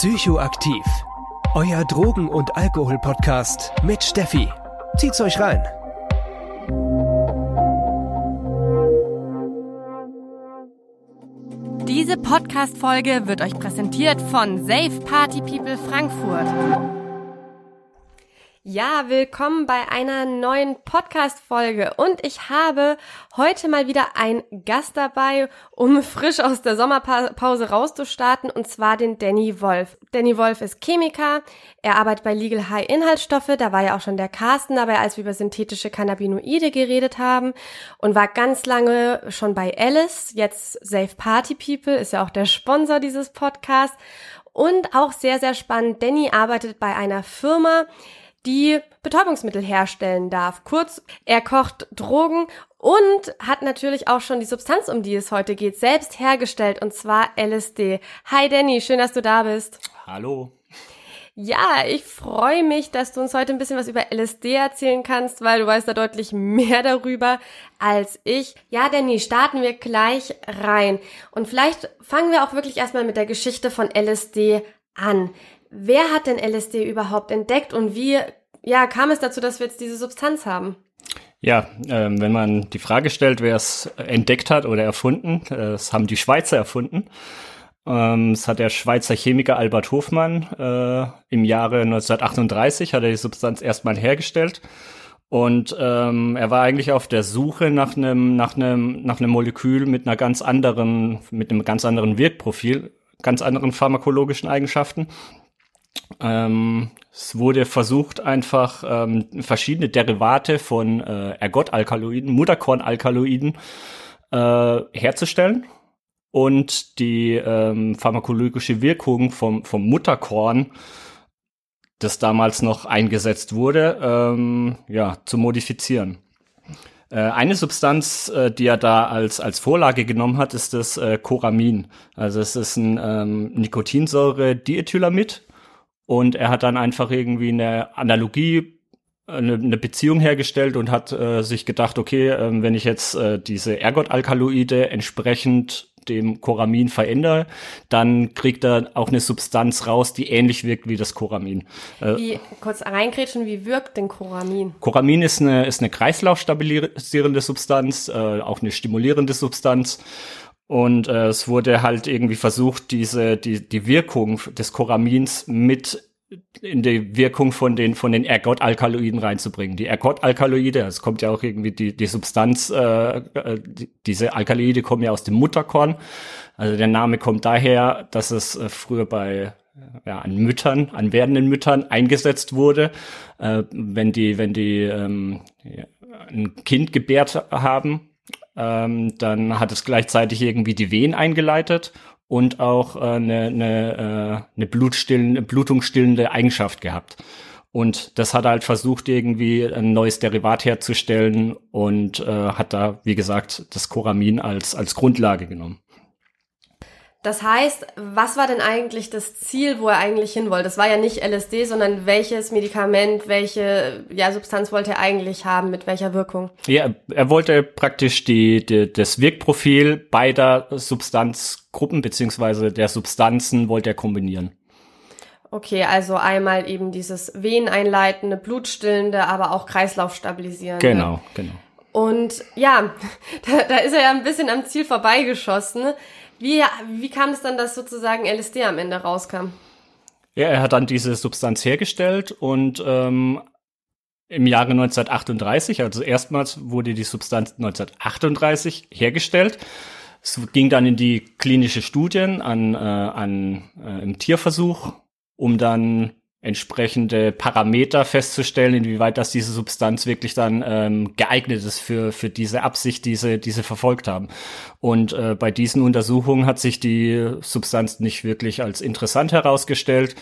Psychoaktiv. Euer Drogen- und Alkohol-Podcast mit Steffi. Zieht's euch rein. Diese Podcast-Folge wird euch präsentiert von Safe Party People Frankfurt. Ja, willkommen bei einer neuen Podcast-Folge. Und ich habe heute mal wieder einen Gast dabei, um frisch aus der Sommerpause rauszustarten und zwar den Danny Wolf. Danny Wolf ist Chemiker, er arbeitet bei Legal High Inhaltsstoffe, da war ja auch schon der Carsten dabei, als wir über synthetische Cannabinoide geredet haben. Und war ganz lange schon bei Alice, jetzt Safe Party People, ist ja auch der Sponsor dieses Podcasts. Und auch sehr, sehr spannend, Danny arbeitet bei einer Firma, die Betäubungsmittel herstellen darf. Kurz, er kocht Drogen und hat natürlich auch schon die Substanz, um die es heute geht, selbst hergestellt und zwar LSD. Hi Danny, schön, dass du da bist. Hallo. Ja, ich freue mich, dass du uns heute ein bisschen was über LSD erzählen kannst, weil du weißt da deutlich mehr darüber als ich. Ja, Danny, starten wir gleich rein. Und vielleicht fangen wir auch wirklich erstmal mit der Geschichte von LSD an. Wer hat denn LSD überhaupt entdeckt und wie ja, kam es dazu, dass wir jetzt diese Substanz haben? Ja, ähm, wenn man die Frage stellt, wer es entdeckt hat oder erfunden, äh, das haben die Schweizer erfunden. Ähm, es hat der Schweizer Chemiker Albert Hofmann äh, im Jahre 1938 hat er die Substanz erstmal hergestellt. Und ähm, er war eigentlich auf der Suche nach einem nach einem nach einem Molekül mit einer ganz anderen mit einem ganz anderen Wirkprofil, ganz anderen pharmakologischen Eigenschaften. Ähm, es wurde versucht, einfach ähm, verschiedene Derivate von äh, Ergot-Alkaloiden, Mutterkorn-Alkaloiden äh, herzustellen und die ähm, pharmakologische Wirkung vom, vom Mutterkorn, das damals noch eingesetzt wurde, ähm, ja, zu modifizieren. Äh, eine Substanz, äh, die er da als, als Vorlage genommen hat, ist das äh, Coramin. Also es ist ein ähm, Nikotinsäure-Diethylamid und er hat dann einfach irgendwie eine Analogie, eine, eine Beziehung hergestellt und hat äh, sich gedacht, okay, äh, wenn ich jetzt äh, diese Ergot-Alkaloide entsprechend dem Coramin verändere, dann kriegt er auch eine Substanz raus, die ähnlich wirkt wie das Coramin. Äh, wie, kurz reingrätschen, wie wirkt denn Coramin? Coramin ist eine, ist eine kreislaufstabilisierende Substanz, äh, auch eine stimulierende Substanz. Und äh, es wurde halt irgendwie versucht, diese, die, die Wirkung des Coramins mit in die Wirkung von den von den Ergot-Alkaloiden reinzubringen. Die Ergot-Alkaloide, es kommt ja auch irgendwie die die Substanz, äh, äh, die, diese Alkaloide kommen ja aus dem Mutterkorn. Also der Name kommt daher, dass es äh, früher bei ja, an Müttern, an werdenden Müttern eingesetzt wurde, äh, wenn die wenn die ähm, ja, ein Kind gebärt haben ähm, dann hat es gleichzeitig irgendwie die Wehen eingeleitet und auch äh, eine, eine, äh, eine blutstillende, blutungsstillende Eigenschaft gehabt. Und das hat halt versucht, irgendwie ein neues Derivat herzustellen und äh, hat da, wie gesagt, das Coramin als, als Grundlage genommen. Das heißt, was war denn eigentlich das Ziel, wo er eigentlich hin wollte? Das war ja nicht LSD, sondern welches Medikament, welche ja, Substanz wollte er eigentlich haben, mit welcher Wirkung? Ja, er wollte praktisch die, die, das Wirkprofil beider Substanzgruppen beziehungsweise der Substanzen wollte er kombinieren. Okay, also einmal eben dieses Veneneinleitende, blutstillende, aber auch Kreislaufstabilisierende. Genau, genau. Und ja, da, da ist er ja ein bisschen am Ziel vorbeigeschossen. Wie, wie kam es dann, dass sozusagen LSD am Ende rauskam? Ja, er hat dann diese Substanz hergestellt und ähm, im Jahre 1938, also erstmals wurde die Substanz 1938 hergestellt. Es ging dann in die klinische Studien an, äh, an äh, im Tierversuch, um dann entsprechende Parameter festzustellen, inwieweit das diese Substanz wirklich dann ähm, geeignet ist für, für diese Absicht, die sie, die sie verfolgt haben. Und äh, bei diesen Untersuchungen hat sich die Substanz nicht wirklich als interessant herausgestellt.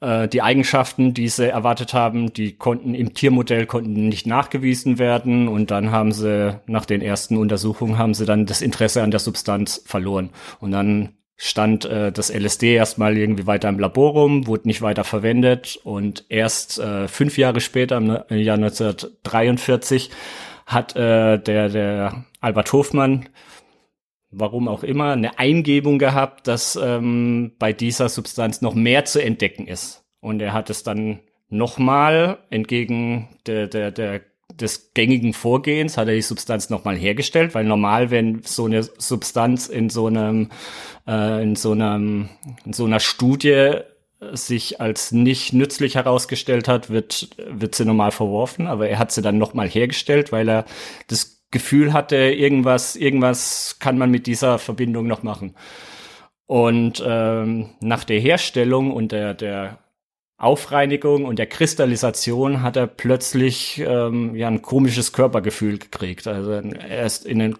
Äh, die Eigenschaften, die sie erwartet haben, die konnten im Tiermodell konnten nicht nachgewiesen werden und dann haben sie nach den ersten Untersuchungen haben sie dann das Interesse an der Substanz verloren und dann stand äh, das LSD erstmal irgendwie weiter im Labor rum, wurde nicht weiter verwendet und erst äh, fünf Jahre später, im, Jahr 1943, hat äh, der, der Albert Hofmann warum auch immer, eine Eingebung gehabt, dass ähm, bei dieser Substanz noch mehr zu entdecken ist. Und er hat es dann nochmal entgegen der, der, der des gängigen Vorgehens hat er die Substanz nochmal hergestellt, weil normal, wenn so eine Substanz in so einem, äh, in so einem, in so einer Studie sich als nicht nützlich herausgestellt hat, wird, wird sie normal verworfen, aber er hat sie dann nochmal hergestellt, weil er das Gefühl hatte, irgendwas, irgendwas kann man mit dieser Verbindung noch machen. Und ähm, nach der Herstellung und der, der Aufreinigung und der Kristallisation hat er plötzlich ähm, ja ein komisches Körpergefühl gekriegt. Also er ist in einen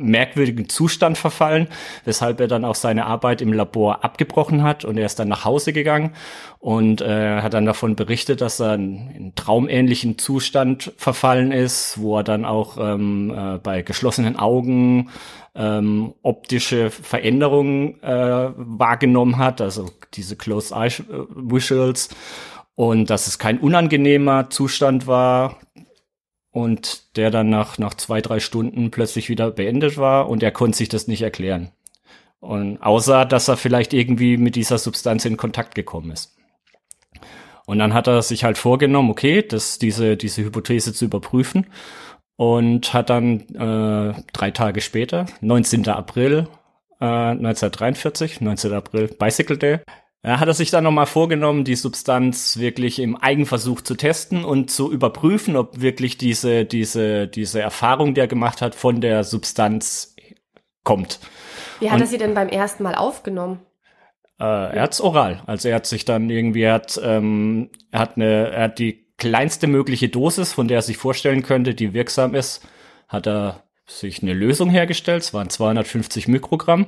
merkwürdigen Zustand verfallen, weshalb er dann auch seine Arbeit im Labor abgebrochen hat und er ist dann nach Hause gegangen und äh, hat dann davon berichtet, dass er in, in traumähnlichen Zustand verfallen ist, wo er dann auch ähm, äh, bei geschlossenen Augen ähm, optische Veränderungen äh, wahrgenommen hat, also diese Closed Eye Visuals und dass es kein unangenehmer Zustand war, und der dann nach, nach zwei, drei Stunden plötzlich wieder beendet war und er konnte sich das nicht erklären. Und außer, dass er vielleicht irgendwie mit dieser Substanz in Kontakt gekommen ist. Und dann hat er sich halt vorgenommen, okay, das, diese, diese Hypothese zu überprüfen und hat dann äh, drei Tage später, 19. April äh, 1943, 19. April, Bicycle Day, hat er sich dann nochmal vorgenommen, die Substanz wirklich im Eigenversuch zu testen und zu überprüfen, ob wirklich diese, diese, diese Erfahrung, die er gemacht hat, von der Substanz kommt. Wie hat er sie denn beim ersten Mal aufgenommen? Äh, er hat's oral. Also er hat sich dann irgendwie, er hat, ähm, er hat eine, er hat die kleinste mögliche Dosis, von der er sich vorstellen könnte, die wirksam ist, hat er sich eine Lösung hergestellt. Es waren 250 Mikrogramm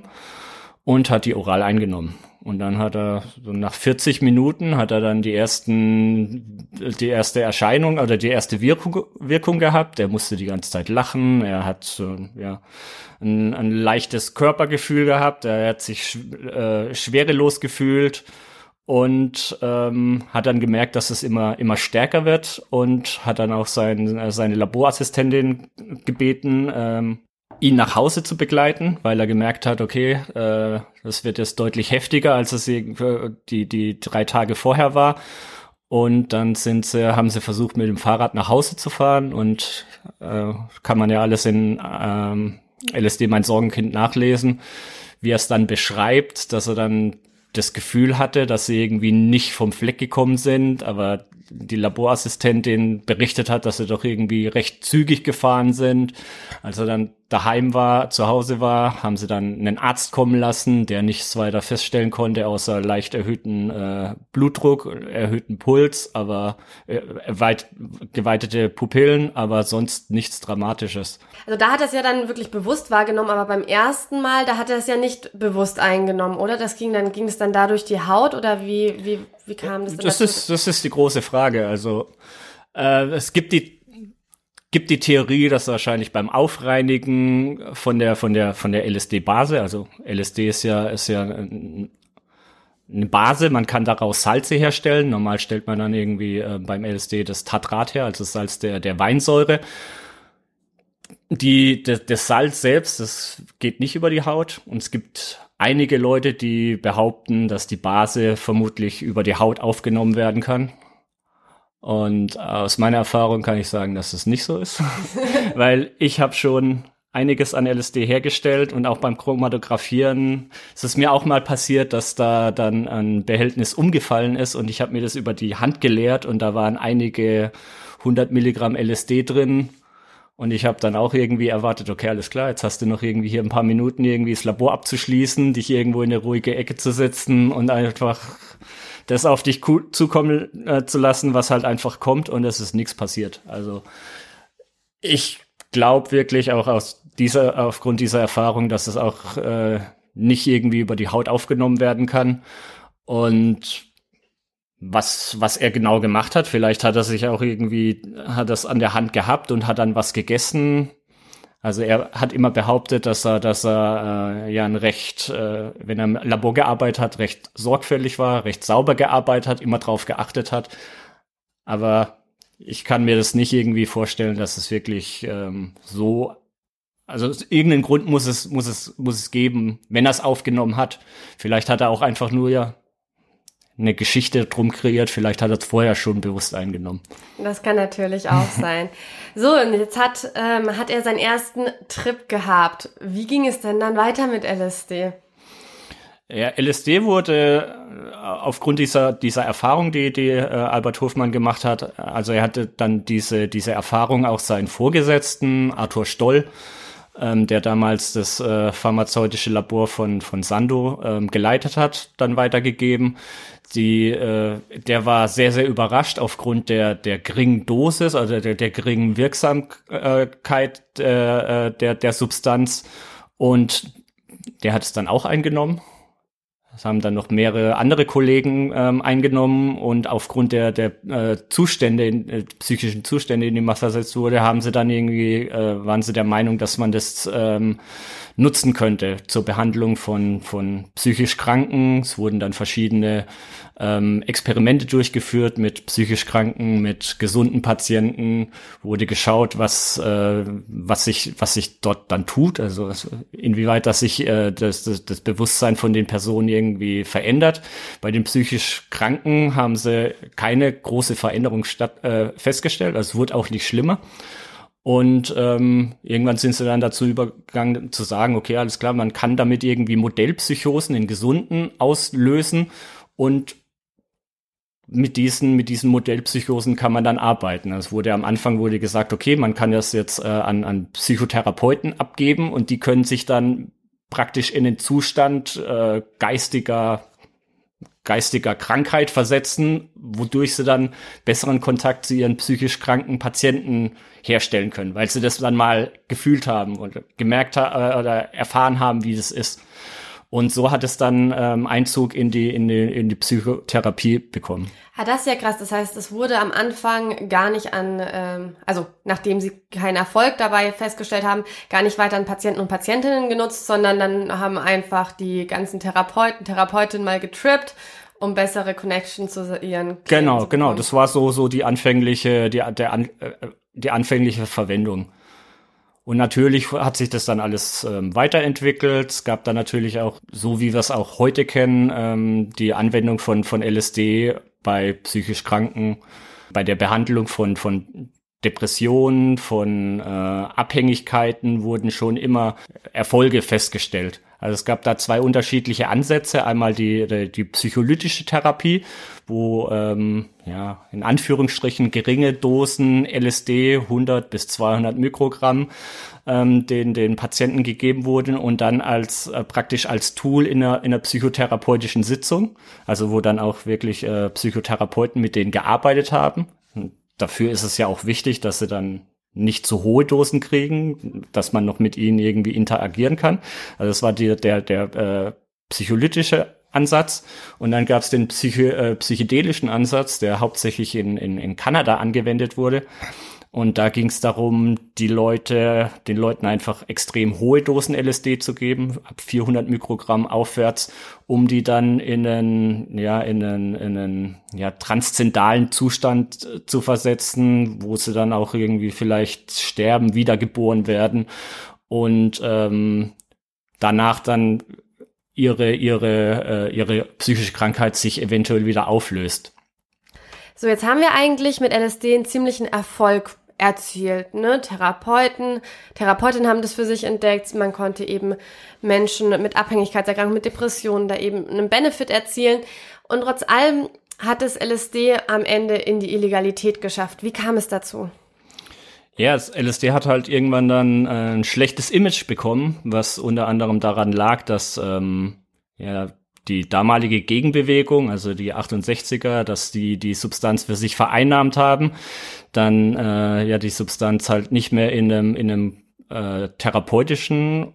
und hat die oral eingenommen. Und dann hat er, so nach 40 Minuten hat er dann die ersten, die erste Erscheinung oder die erste Wirkung, Wirkung gehabt. Er musste die ganze Zeit lachen. Er hat ja, ein, ein leichtes Körpergefühl gehabt. Er hat sich äh, schwerelos gefühlt und ähm, hat dann gemerkt, dass es immer immer stärker wird und hat dann auch sein, seine Laborassistentin gebeten, ähm, ihn nach Hause zu begleiten, weil er gemerkt hat, okay, äh, das wird jetzt deutlich heftiger, als es die, die drei Tage vorher war. Und dann sind sie, haben sie versucht, mit dem Fahrrad nach Hause zu fahren und äh, kann man ja alles in ähm, LSD mein Sorgenkind nachlesen, wie er es dann beschreibt, dass er dann das Gefühl hatte, dass sie irgendwie nicht vom Fleck gekommen sind, aber die Laborassistentin berichtet hat, dass sie doch irgendwie recht zügig gefahren sind. Als er dann daheim war, zu Hause war, haben sie dann einen Arzt kommen lassen, der nichts weiter feststellen konnte, außer leicht erhöhten äh, Blutdruck, erhöhten Puls, aber äh, weit, geweitete Pupillen, aber sonst nichts Dramatisches. Also da hat er es ja dann wirklich bewusst wahrgenommen, aber beim ersten Mal, da hat er es ja nicht bewusst eingenommen, oder? Das ging dann, ging es dann da durch die Haut oder wie, wie, wie kam das? Das ist, das ist die große Frage. Also äh, es gibt die gibt die Theorie, dass wahrscheinlich beim Aufreinigen von der von der von der LSD-Base, also LSD ist ja ist ja eine Base, man kann daraus Salze herstellen. Normal stellt man dann irgendwie äh, beim LSD das Tatrat her, also das Salz der der Weinsäure. Die das, das Salz selbst, das geht nicht über die Haut und es gibt einige Leute, die behaupten, dass die Base vermutlich über die Haut aufgenommen werden kann. Und aus meiner Erfahrung kann ich sagen, dass es nicht so ist, weil ich habe schon einiges an LSD hergestellt und auch beim Chromatografieren. Ist es mir auch mal passiert, dass da dann ein Behältnis umgefallen ist und ich habe mir das über die Hand geleert und da waren einige 100 Milligramm LSD drin. Und ich habe dann auch irgendwie erwartet, okay, alles klar, jetzt hast du noch irgendwie hier ein paar Minuten irgendwie das Labor abzuschließen, dich irgendwo in eine ruhige Ecke zu setzen und einfach das auf dich zukommen äh, zu lassen, was halt einfach kommt und es ist nichts passiert. Also ich glaube wirklich auch aus dieser, aufgrund dieser Erfahrung, dass es auch äh, nicht irgendwie über die Haut aufgenommen werden kann. Und was, was er genau gemacht hat, vielleicht hat er sich auch irgendwie, hat das an der Hand gehabt und hat dann was gegessen, also er hat immer behauptet, dass er, dass er äh, ja ein recht, äh, wenn er im Labor gearbeitet hat, recht sorgfältig war, recht sauber gearbeitet hat, immer drauf geachtet hat. Aber ich kann mir das nicht irgendwie vorstellen, dass es wirklich ähm, so also irgendeinen Grund muss es, muss es, muss es geben, wenn er es aufgenommen hat. Vielleicht hat er auch einfach nur ja eine Geschichte drum kreiert, vielleicht hat er es vorher schon bewusst eingenommen. Das kann natürlich auch sein. So, und jetzt hat, ähm, hat er seinen ersten Trip gehabt. Wie ging es denn dann weiter mit LSD? Ja, LSD wurde äh, aufgrund dieser, dieser Erfahrung, die, die äh, Albert Hofmann gemacht hat, also er hatte dann diese, diese Erfahrung auch seinen Vorgesetzten, Arthur Stoll, ähm, der damals das äh, pharmazeutische Labor von, von Sando ähm, geleitet hat, dann weitergegeben. Die, äh, der war sehr, sehr überrascht aufgrund der, der geringen Dosis, also der, der geringen Wirksamkeit äh, der, der Substanz. Und der hat es dann auch eingenommen das haben dann noch mehrere andere Kollegen ähm, eingenommen und aufgrund der, der äh, Zustände, äh, psychischen Zustände, in denen man versetzt wurde, haben sie dann irgendwie, äh, waren sie der Meinung, dass man das ähm, nutzen könnte zur Behandlung von, von psychisch Kranken. Es wurden dann verschiedene ähm, Experimente durchgeführt mit psychisch Kranken, mit gesunden Patienten, wurde geschaut, was, äh, was, sich, was sich dort dann tut, also inwieweit das sich äh, das, das, das Bewusstsein von den Personen irgendwie verändert. Bei den psychisch Kranken haben sie keine große Veränderung statt, äh, festgestellt, also es wurde auch nicht schlimmer. Und ähm, irgendwann sind sie dann dazu übergegangen zu sagen, okay, alles klar, man kann damit irgendwie Modellpsychosen in Gesunden auslösen und mit diesen, mit diesen Modellpsychosen kann man dann arbeiten. Es wurde am Anfang wurde gesagt, okay, man kann das jetzt äh, an, an Psychotherapeuten abgeben und die können sich dann praktisch in den Zustand äh, geistiger geistiger Krankheit versetzen, wodurch sie dann besseren Kontakt zu ihren psychisch kranken Patienten herstellen können, weil sie das dann mal gefühlt haben und gemerkt haben oder erfahren haben, wie das ist. Und so hat es dann ähm, Einzug in die, in, die, in die Psychotherapie bekommen. Ja, das ist ja krass. Das heißt, es wurde am Anfang gar nicht an, ähm, also nachdem sie keinen Erfolg dabei festgestellt haben, gar nicht weiter an Patienten und Patientinnen genutzt, sondern dann haben einfach die ganzen Therapeuten, Therapeutinnen mal getrippt um bessere Connection zu ihren Klienten Genau, genau. Das war so so die anfängliche die der äh, die anfängliche Verwendung. Und natürlich hat sich das dann alles ähm, weiterentwickelt. Es gab dann natürlich auch, so wie wir es auch heute kennen, ähm, die Anwendung von, von LSD bei psychisch Kranken, bei der Behandlung von, von Depressionen, von äh, Abhängigkeiten wurden schon immer Erfolge festgestellt. Also es gab da zwei unterschiedliche Ansätze. Einmal die, die, die psycholytische Therapie, wo ähm, ja in Anführungsstrichen geringe Dosen LSD 100 bis 200 Mikrogramm ähm, den den Patienten gegeben wurden und dann als äh, praktisch als Tool in einer, in einer psychotherapeutischen Sitzung, also wo dann auch wirklich äh, Psychotherapeuten mit denen gearbeitet haben. Und dafür ist es ja auch wichtig, dass sie dann nicht zu hohe Dosen kriegen, dass man noch mit ihnen irgendwie interagieren kann. Also das war die, der, der äh, psycholytische Ansatz. Und dann gab es den Psycho, äh, psychedelischen Ansatz, der hauptsächlich in, in, in Kanada angewendet wurde. Und da ging es darum, die Leute, den Leuten einfach extrem hohe Dosen LSD zu geben, ab 400 Mikrogramm aufwärts, um die dann in einen, ja, in einen, in einen ja, transzendalen Zustand äh, zu versetzen, wo sie dann auch irgendwie vielleicht sterben, wiedergeboren werden und ähm, danach dann ihre, ihre, äh, ihre psychische Krankheit sich eventuell wieder auflöst. So, jetzt haben wir eigentlich mit LSD einen ziemlichen Erfolg erzielt. Ne? Therapeuten, Therapeutinnen haben das für sich entdeckt. Man konnte eben Menschen mit Abhängigkeitserkrankungen, mit Depressionen da eben einen Benefit erzielen. Und trotz allem hat es LSD am Ende in die Illegalität geschafft. Wie kam es dazu? Ja, das LSD hat halt irgendwann dann äh, ein schlechtes Image bekommen, was unter anderem daran lag, dass ähm, ja, die damalige Gegenbewegung, also die 68er, dass die die Substanz für sich vereinnahmt haben, dann äh, ja die Substanz halt nicht mehr in einem, in einem äh, therapeutischen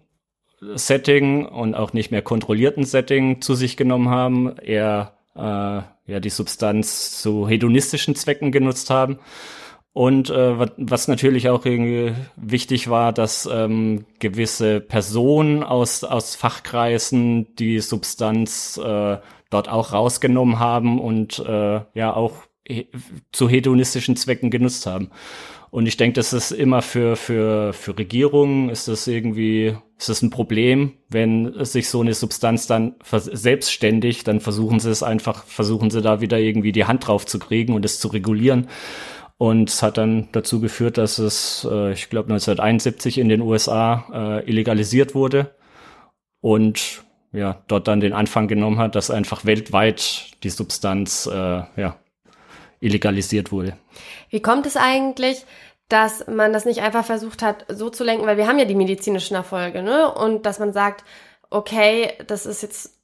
Setting und auch nicht mehr kontrollierten Setting zu sich genommen haben, eher äh, ja die Substanz zu hedonistischen Zwecken genutzt haben und äh, was natürlich auch irgendwie wichtig war, dass ähm, gewisse Personen aus, aus Fachkreisen die Substanz äh, dort auch rausgenommen haben und äh, ja auch he zu hedonistischen Zwecken genutzt haben. Und ich denke, das ist immer für, für, für Regierungen, ist das irgendwie, ist das ein Problem, wenn sich so eine Substanz dann selbstständig, dann versuchen sie es einfach, versuchen sie da wieder irgendwie die Hand drauf zu kriegen und es zu regulieren. Und es hat dann dazu geführt, dass es, äh, ich glaube, 1971 in den USA äh, illegalisiert wurde und ja, dort dann den Anfang genommen hat, dass einfach weltweit die Substanz äh, ja, illegalisiert wurde. Wie kommt es eigentlich, dass man das nicht einfach versucht hat, so zu lenken, weil wir haben ja die medizinischen Erfolge, ne? Und dass man sagt, okay, das ist jetzt,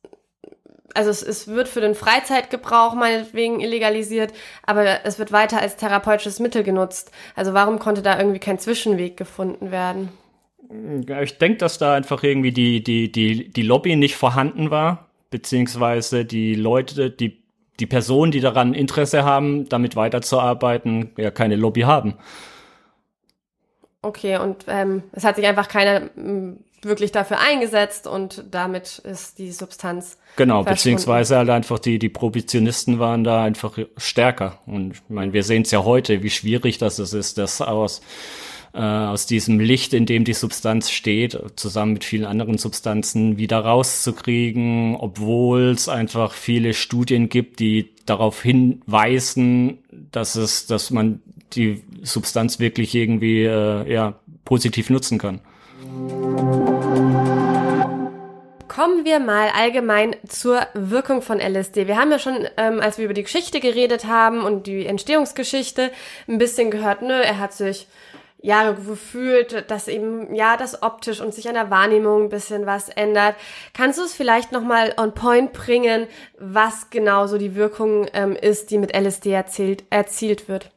also es, es wird für den Freizeitgebrauch meinetwegen illegalisiert, aber es wird weiter als therapeutisches Mittel genutzt. Also warum konnte da irgendwie kein Zwischenweg gefunden werden? Ich denke, dass da einfach irgendwie die, die, die, die Lobby nicht vorhanden war, beziehungsweise die Leute, die die Personen, die daran Interesse haben, damit weiterzuarbeiten, ja keine Lobby haben. Okay, und ähm, es hat sich einfach keiner wirklich dafür eingesetzt und damit ist die Substanz. Genau, beziehungsweise halt einfach die, die Prohibitionisten waren da einfach stärker. Und ich meine, wir sehen es ja heute, wie schwierig das ist, das aus äh, aus diesem Licht, in dem die Substanz steht, zusammen mit vielen anderen Substanzen wieder rauszukriegen, obwohl es einfach viele Studien gibt, die darauf hinweisen, dass es, dass man die Substanz wirklich irgendwie äh, ja positiv nutzen kann. Kommen wir mal allgemein zur Wirkung von LSD. Wir haben ja schon, ähm, als wir über die Geschichte geredet haben und die Entstehungsgeschichte, ein bisschen gehört, ne, er hat sich Jahre gefühlt, dass eben ja das optisch und sich an der Wahrnehmung ein bisschen was ändert. Kannst du es vielleicht noch mal on point bringen, was genau so die Wirkung ähm, ist, die mit LSD erzielt, erzielt wird?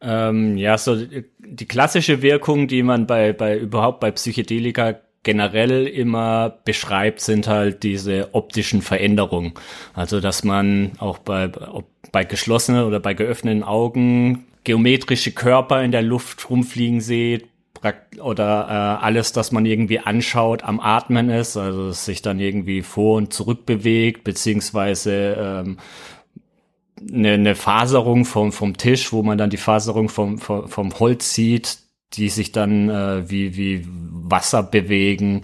Ähm, ja, so die klassische Wirkung, die man bei bei überhaupt bei Psychedelika generell immer beschreibt, sind halt diese optischen Veränderungen. Also dass man auch bei, bei geschlossenen oder bei geöffneten Augen geometrische Körper in der Luft rumfliegen seht oder äh, alles, das man irgendwie anschaut, am Atmen ist, also es sich dann irgendwie vor und zurück bewegt, beziehungsweise ähm, eine, eine Faserung vom, vom Tisch, wo man dann die Faserung vom, vom, vom Holz sieht, die sich dann äh, wie, wie Wasser bewegen.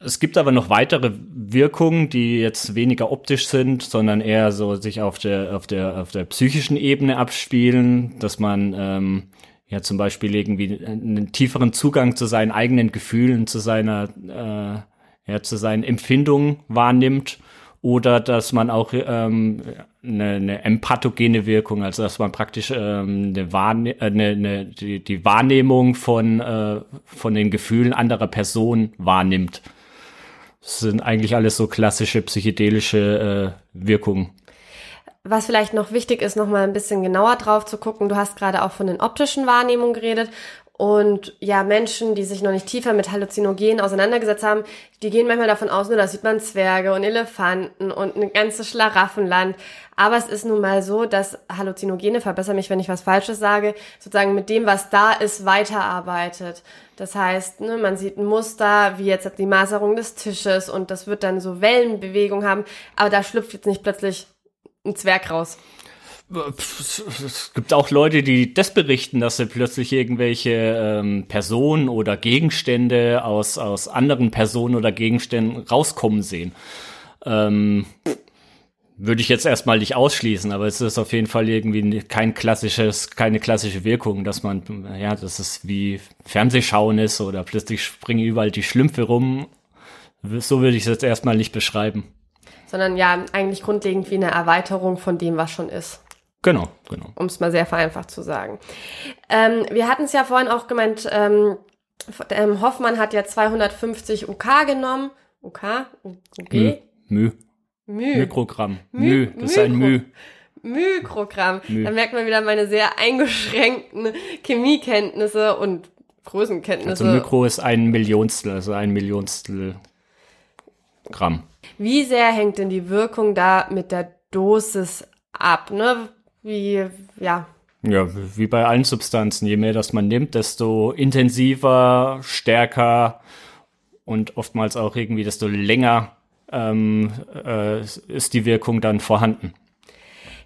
Es gibt aber noch weitere Wirkungen, die jetzt weniger optisch sind, sondern eher so sich auf der, auf der, auf der psychischen Ebene abspielen, dass man ähm, ja zum Beispiel irgendwie einen tieferen Zugang zu seinen eigenen Gefühlen, zu seiner, äh, ja, zu seinen Empfindungen wahrnimmt oder dass man auch ähm, eine, eine empathogene Wirkung, also dass man praktisch ähm, eine, Wahrne äh, eine, eine die, die Wahrnehmung von, äh, von den Gefühlen anderer Personen wahrnimmt. Das sind eigentlich alles so klassische psychedelische äh, Wirkungen. Was vielleicht noch wichtig ist, noch mal ein bisschen genauer drauf zu gucken. Du hast gerade auch von den optischen Wahrnehmungen geredet. Und ja, Menschen, die sich noch nicht tiefer mit Halluzinogenen auseinandergesetzt haben, die gehen manchmal davon aus, nur da sieht man Zwerge und Elefanten und ein ganzes Schlaraffenland. Aber es ist nun mal so, dass Halluzinogene, verbessere mich, wenn ich was Falsches sage, sozusagen mit dem, was da ist, weiterarbeitet. Das heißt, ne, man sieht ein Muster, wie jetzt die Maserung des Tisches und das wird dann so Wellenbewegung haben, aber da schlüpft jetzt nicht plötzlich ein Zwerg raus. Es gibt auch Leute, die das berichten, dass sie plötzlich irgendwelche ähm, Personen oder Gegenstände aus, aus anderen Personen oder Gegenständen rauskommen sehen. Ähm, würde ich jetzt erstmal nicht ausschließen, aber es ist auf jeden Fall irgendwie kein klassisches, keine klassische Wirkung, dass man, ja, dass es wie Fernsehschauen ist oder plötzlich springen überall die Schlümpfe rum. So würde ich es jetzt erstmal nicht beschreiben. Sondern ja, eigentlich grundlegend wie eine Erweiterung von dem, was schon ist. Genau, genau. Um es mal sehr vereinfacht zu sagen. Ähm, wir hatten es ja vorhin auch gemeint, ähm, ähm, Hoffmann hat ja 250 UK genommen. UK? UG? Mü. Mü. Mikrogramm. Mü. Mü. Das ist ein Mü. Mikrogramm. Mü. Da merkt man wieder meine sehr eingeschränkten Chemiekenntnisse und Größenkenntnisse. Also Mikro ist ein Millionstel, also ein Millionstel Gramm. Wie sehr hängt denn die Wirkung da mit der Dosis ab? Ne? Wie, ja. Ja, wie bei allen Substanzen. Je mehr das man nimmt, desto intensiver, stärker und oftmals auch irgendwie desto länger ähm, äh, ist die Wirkung dann vorhanden.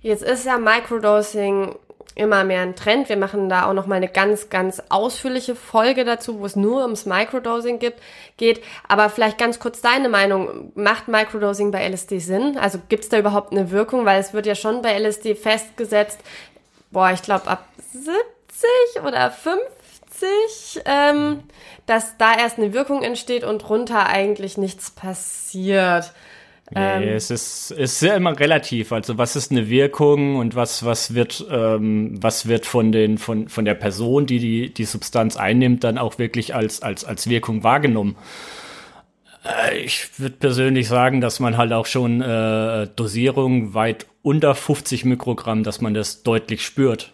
Jetzt ist ja Microdosing immer mehr ein Trend. Wir machen da auch noch mal eine ganz, ganz ausführliche Folge dazu, wo es nur ums Microdosing gibt, geht. Aber vielleicht ganz kurz deine Meinung. Macht Microdosing bei LSD Sinn? Also gibt es da überhaupt eine Wirkung? Weil es wird ja schon bei LSD festgesetzt, boah, ich glaube ab 70 oder 50, ähm, dass da erst eine Wirkung entsteht und runter eigentlich nichts passiert. Nee, ähm, es ist, ist ja immer relativ. Also was ist eine Wirkung und was, was wird, ähm, was wird von den, von, von der Person, die, die die Substanz einnimmt, dann auch wirklich als, als, als Wirkung wahrgenommen. Äh, ich würde persönlich sagen, dass man halt auch schon äh, Dosierung weit unter 50 Mikrogramm, dass man das deutlich spürt.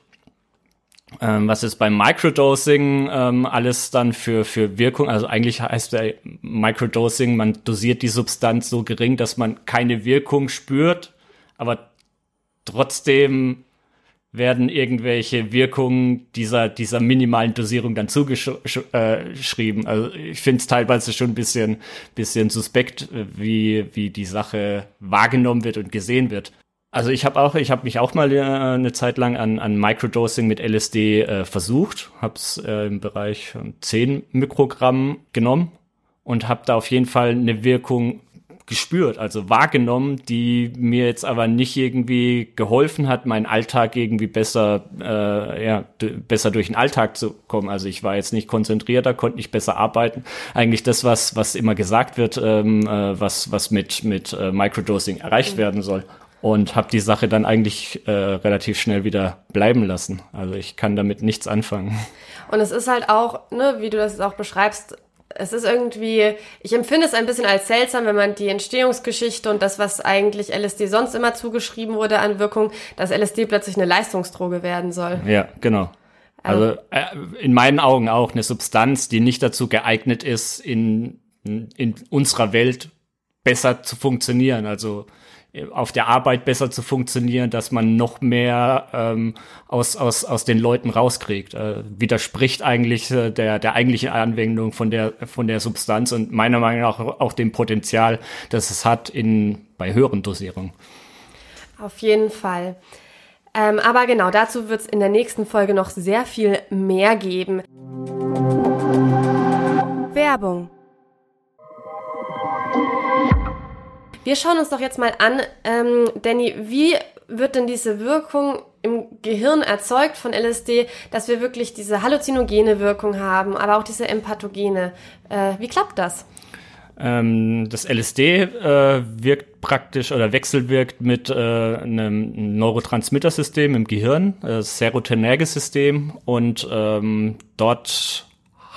Ähm, was ist beim Microdosing ähm, alles dann für, für Wirkung? Also eigentlich heißt der Microdosing, man dosiert die Substanz so gering, dass man keine Wirkung spürt, aber trotzdem werden irgendwelche Wirkungen dieser, dieser minimalen Dosierung dann zugeschrieben. Äh, also ich finde es teilweise schon ein bisschen, bisschen suspekt, wie, wie die Sache wahrgenommen wird und gesehen wird. Also ich habe auch, ich habe mich auch mal äh, eine Zeit lang an, an Microdosing mit LSD äh, versucht, habe es äh, im Bereich 10 Mikrogramm genommen und habe da auf jeden Fall eine Wirkung gespürt, also wahrgenommen, die mir jetzt aber nicht irgendwie geholfen hat, meinen Alltag irgendwie besser, äh, ja, besser durch den Alltag zu kommen. Also ich war jetzt nicht konzentrierter, konnte nicht besser arbeiten. Eigentlich das, was was immer gesagt wird, ähm, äh, was was mit mit äh, Microdosing erreicht mhm. werden soll und habe die Sache dann eigentlich äh, relativ schnell wieder bleiben lassen. Also ich kann damit nichts anfangen. Und es ist halt auch, ne, wie du das auch beschreibst, es ist irgendwie, ich empfinde es ein bisschen als seltsam, wenn man die Entstehungsgeschichte und das, was eigentlich LSD sonst immer zugeschrieben wurde an Wirkung, dass LSD plötzlich eine Leistungsdroge werden soll. Ja, genau. Also äh, in meinen Augen auch eine Substanz, die nicht dazu geeignet ist, in, in unserer Welt besser zu funktionieren. Also auf der Arbeit besser zu funktionieren, dass man noch mehr ähm, aus, aus, aus den Leuten rauskriegt. Äh, widerspricht eigentlich äh, der, der eigentlichen Anwendung von der, von der Substanz und meiner Meinung nach auch, auch dem Potenzial, das es hat in, bei höheren Dosierungen. Auf jeden Fall. Ähm, aber genau, dazu wird es in der nächsten Folge noch sehr viel mehr geben. Werbung Wir schauen uns doch jetzt mal an, ähm, Danny, wie wird denn diese Wirkung im Gehirn erzeugt von LSD, dass wir wirklich diese halluzinogene Wirkung haben, aber auch diese empathogene. Äh, wie klappt das? Ähm, das LSD äh, wirkt praktisch oder wechselwirkt mit äh, einem Neurotransmittersystem im Gehirn, äh, Serotonerge-System und ähm, dort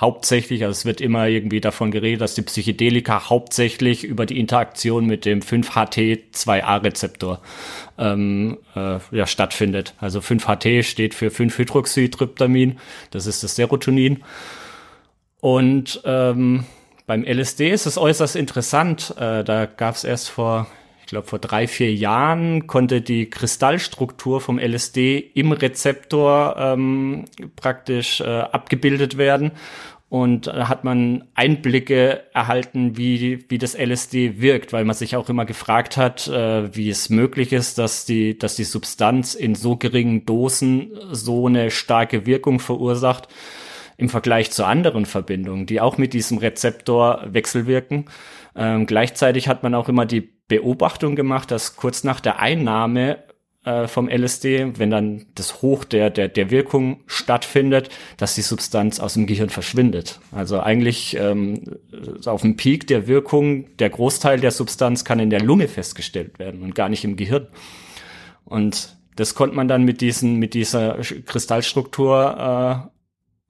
hauptsächlich, also es wird immer irgendwie davon geredet, dass die Psychedelika hauptsächlich über die Interaktion mit dem 5-HT2A-Rezeptor ähm, äh, ja, stattfindet. Also 5-HT steht für 5-Hydroxytryptamin, das ist das Serotonin. Und ähm, beim LSD ist es äußerst interessant. Äh, da gab es erst vor, ich glaube vor drei, vier Jahren, konnte die Kristallstruktur vom LSD im Rezeptor ähm, praktisch äh, abgebildet werden und da hat man Einblicke erhalten, wie, wie das LSD wirkt, weil man sich auch immer gefragt hat, äh, wie es möglich ist, dass die, dass die Substanz in so geringen Dosen so eine starke Wirkung verursacht im Vergleich zu anderen Verbindungen, die auch mit diesem Rezeptor wechselwirken. Ähm, gleichzeitig hat man auch immer die Beobachtung gemacht, dass kurz nach der Einnahme äh, vom LSD, wenn dann das Hoch der, der, der Wirkung stattfindet, dass die Substanz aus dem Gehirn verschwindet. Also eigentlich ähm, auf dem Peak der Wirkung, der Großteil der Substanz kann in der Lunge festgestellt werden und gar nicht im Gehirn. Und das konnte man dann mit diesen, mit dieser Kristallstruktur äh,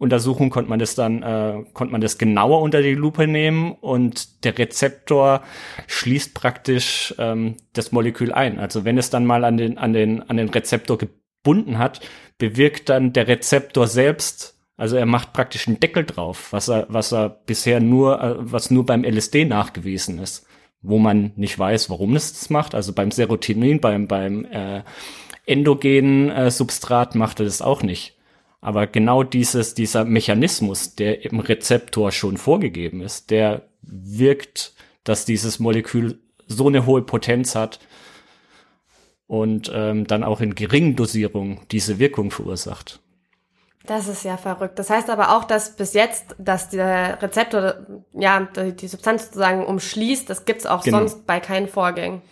Untersuchung konnte man das dann, äh, konnte man das genauer unter die Lupe nehmen und der Rezeptor schließt praktisch ähm, das Molekül ein. Also wenn es dann mal an den, an den, an den Rezeptor gebunden hat, bewirkt dann der Rezeptor selbst, also er macht praktisch einen Deckel drauf, was er, was er bisher nur, äh, was nur beim LSD nachgewiesen ist, wo man nicht weiß, warum es das macht. Also beim Serotonin, beim, beim äh, endogenen äh, Substrat macht er das auch nicht. Aber genau dieses, dieser Mechanismus, der im Rezeptor schon vorgegeben ist, der wirkt, dass dieses Molekül so eine hohe Potenz hat und ähm, dann auch in geringen Dosierungen diese Wirkung verursacht. Das ist ja verrückt. Das heißt aber auch, dass bis jetzt, dass der Rezeptor, ja, die Substanz sozusagen umschließt, das gibt's auch genau. sonst bei keinen Vorgängen.